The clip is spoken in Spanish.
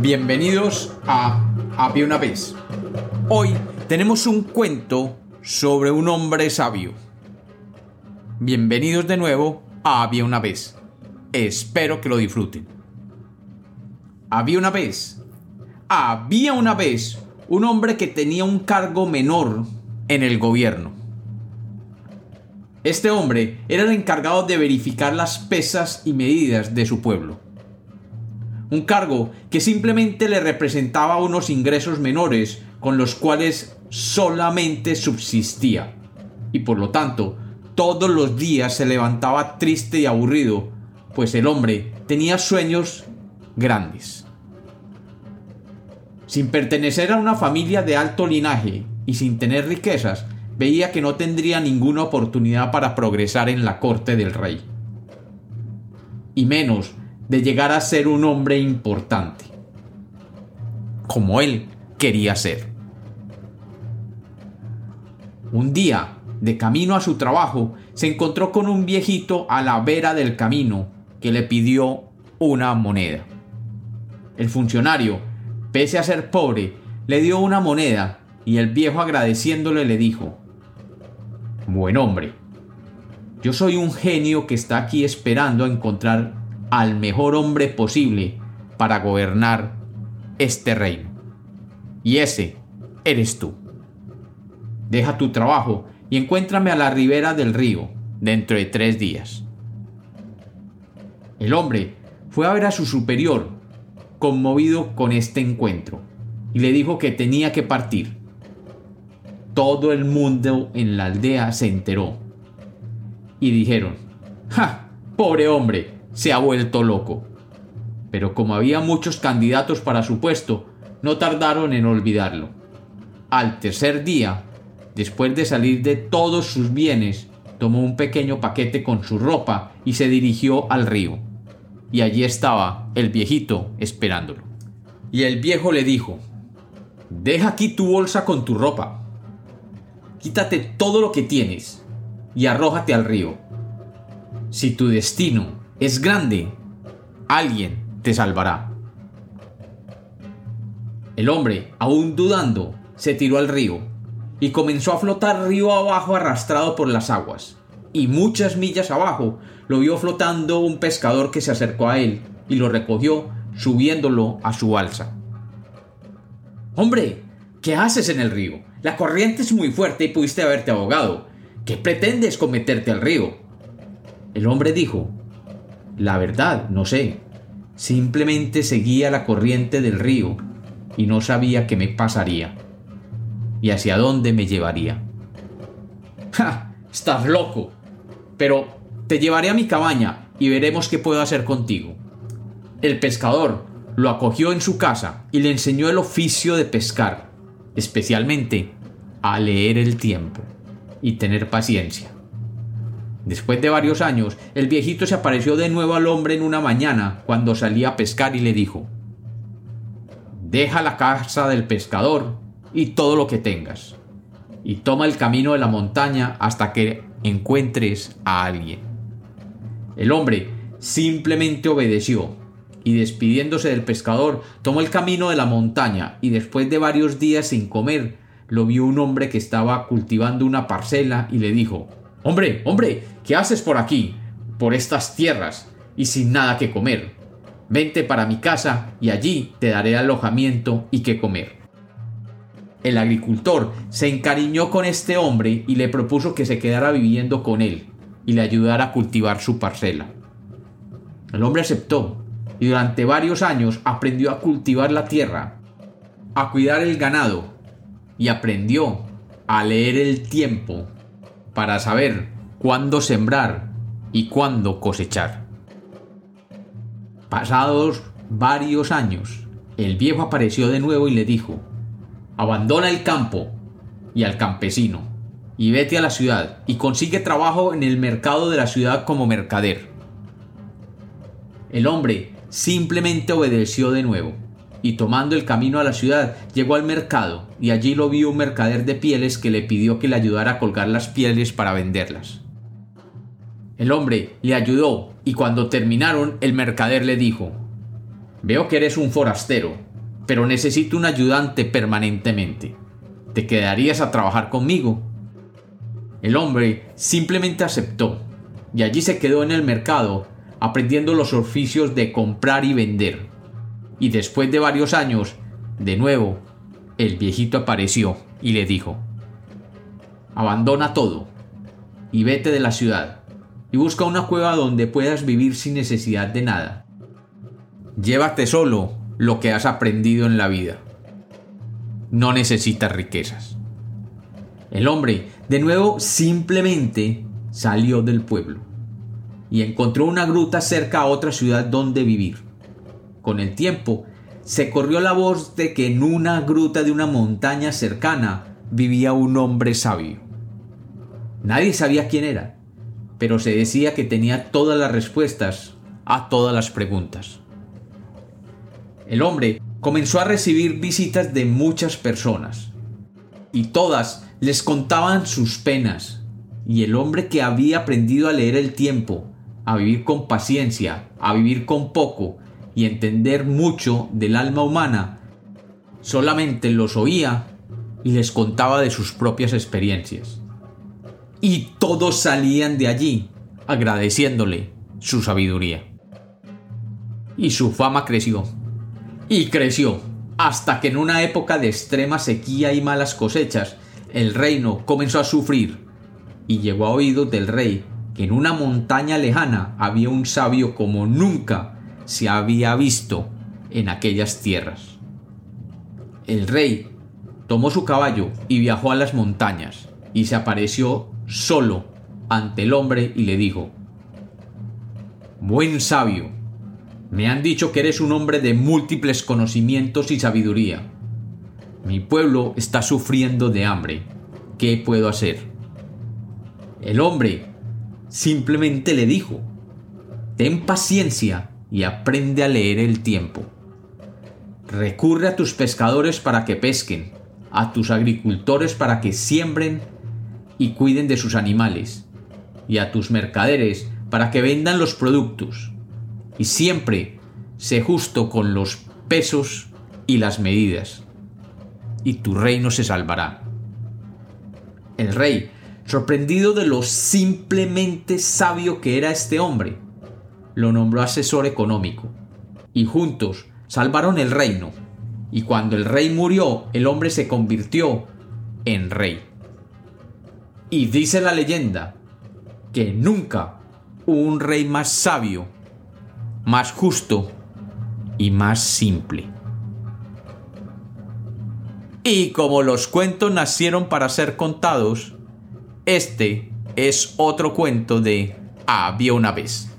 Bienvenidos a Había una vez. Hoy tenemos un cuento sobre un hombre sabio. Bienvenidos de nuevo a Había una vez. Espero que lo disfruten. Había una vez. Había una vez un hombre que tenía un cargo menor en el gobierno. Este hombre era el encargado de verificar las pesas y medidas de su pueblo. Un cargo que simplemente le representaba unos ingresos menores con los cuales solamente subsistía. Y por lo tanto, todos los días se levantaba triste y aburrido, pues el hombre tenía sueños grandes. Sin pertenecer a una familia de alto linaje y sin tener riquezas, veía que no tendría ninguna oportunidad para progresar en la corte del rey. Y menos de llegar a ser un hombre importante, como él quería ser. Un día, de camino a su trabajo, se encontró con un viejito a la vera del camino que le pidió una moneda. El funcionario, pese a ser pobre, le dio una moneda y el viejo agradeciéndole le dijo, Buen hombre, yo soy un genio que está aquí esperando a encontrar al mejor hombre posible para gobernar este reino. Y ese eres tú. Deja tu trabajo y encuéntrame a la ribera del río dentro de tres días. El hombre fue a ver a su superior, conmovido con este encuentro, y le dijo que tenía que partir todo el mundo en la aldea se enteró. Y dijeron, ¡ja! Pobre hombre, se ha vuelto loco. Pero como había muchos candidatos para su puesto, no tardaron en olvidarlo. Al tercer día, después de salir de todos sus bienes, tomó un pequeño paquete con su ropa y se dirigió al río. Y allí estaba el viejito esperándolo. Y el viejo le dijo, Deja aquí tu bolsa con tu ropa quítate todo lo que tienes y arrójate al río. Si tu destino es grande, alguien te salvará. El hombre, aún dudando, se tiró al río y comenzó a flotar río abajo arrastrado por las aguas. Y muchas millas abajo lo vio flotando un pescador que se acercó a él y lo recogió subiéndolo a su balsa. Hombre, ¿qué haces en el río? La corriente es muy fuerte y pudiste haberte ahogado. ¿Qué pretendes con meterte al río? El hombre dijo, La verdad, no sé. Simplemente seguía la corriente del río y no sabía qué me pasaría y hacia dónde me llevaría. ¡Ja! Estás loco. Pero te llevaré a mi cabaña y veremos qué puedo hacer contigo. El pescador lo acogió en su casa y le enseñó el oficio de pescar especialmente a leer el tiempo y tener paciencia. Después de varios años, el viejito se apareció de nuevo al hombre en una mañana cuando salía a pescar y le dijo, Deja la casa del pescador y todo lo que tengas, y toma el camino de la montaña hasta que encuentres a alguien. El hombre simplemente obedeció y despidiéndose del pescador, tomó el camino de la montaña y después de varios días sin comer, lo vio un hombre que estaba cultivando una parcela y le dijo Hombre, hombre, ¿qué haces por aquí, por estas tierras, y sin nada que comer? Vente para mi casa y allí te daré alojamiento y que comer. El agricultor se encariñó con este hombre y le propuso que se quedara viviendo con él y le ayudara a cultivar su parcela. El hombre aceptó y durante varios años aprendió a cultivar la tierra, a cuidar el ganado y aprendió a leer el tiempo para saber cuándo sembrar y cuándo cosechar. Pasados varios años, el viejo apareció de nuevo y le dijo, abandona el campo y al campesino, y vete a la ciudad y consigue trabajo en el mercado de la ciudad como mercader. El hombre simplemente obedeció de nuevo, y tomando el camino a la ciudad llegó al mercado, y allí lo vio un mercader de pieles que le pidió que le ayudara a colgar las pieles para venderlas. El hombre le ayudó, y cuando terminaron el mercader le dijo Veo que eres un forastero, pero necesito un ayudante permanentemente. ¿Te quedarías a trabajar conmigo? El hombre simplemente aceptó y allí se quedó en el mercado aprendiendo los oficios de comprar y vender. Y después de varios años, de nuevo, el viejito apareció y le dijo, abandona todo y vete de la ciudad y busca una cueva donde puedas vivir sin necesidad de nada. Llévate solo lo que has aprendido en la vida. No necesitas riquezas. El hombre, de nuevo, simplemente salió del pueblo y encontró una gruta cerca a otra ciudad donde vivir. Con el tiempo, se corrió la voz de que en una gruta de una montaña cercana vivía un hombre sabio. Nadie sabía quién era, pero se decía que tenía todas las respuestas a todas las preguntas. El hombre comenzó a recibir visitas de muchas personas, y todas les contaban sus penas, y el hombre que había aprendido a leer el tiempo, a vivir con paciencia, a vivir con poco y entender mucho del alma humana, solamente los oía y les contaba de sus propias experiencias. Y todos salían de allí agradeciéndole su sabiduría. Y su fama creció. Y creció hasta que en una época de extrema sequía y malas cosechas, el reino comenzó a sufrir y llegó a oídos del rey que en una montaña lejana había un sabio como nunca se había visto en aquellas tierras. El rey tomó su caballo y viajó a las montañas y se apareció solo ante el hombre y le dijo, Buen sabio, me han dicho que eres un hombre de múltiples conocimientos y sabiduría. Mi pueblo está sufriendo de hambre. ¿Qué puedo hacer? El hombre simplemente le dijo, ten paciencia y aprende a leer el tiempo. Recurre a tus pescadores para que pesquen, a tus agricultores para que siembren y cuiden de sus animales, y a tus mercaderes para que vendan los productos. Y siempre sé justo con los pesos y las medidas, y tu reino se salvará. El rey Sorprendido de lo simplemente sabio que era este hombre, lo nombró asesor económico, y juntos salvaron el reino, y cuando el rey murió, el hombre se convirtió en rey. Y dice la leyenda que nunca hubo un rey más sabio, más justo y más simple. Y como los cuentos nacieron para ser contados, este es otro cuento de Había una vez.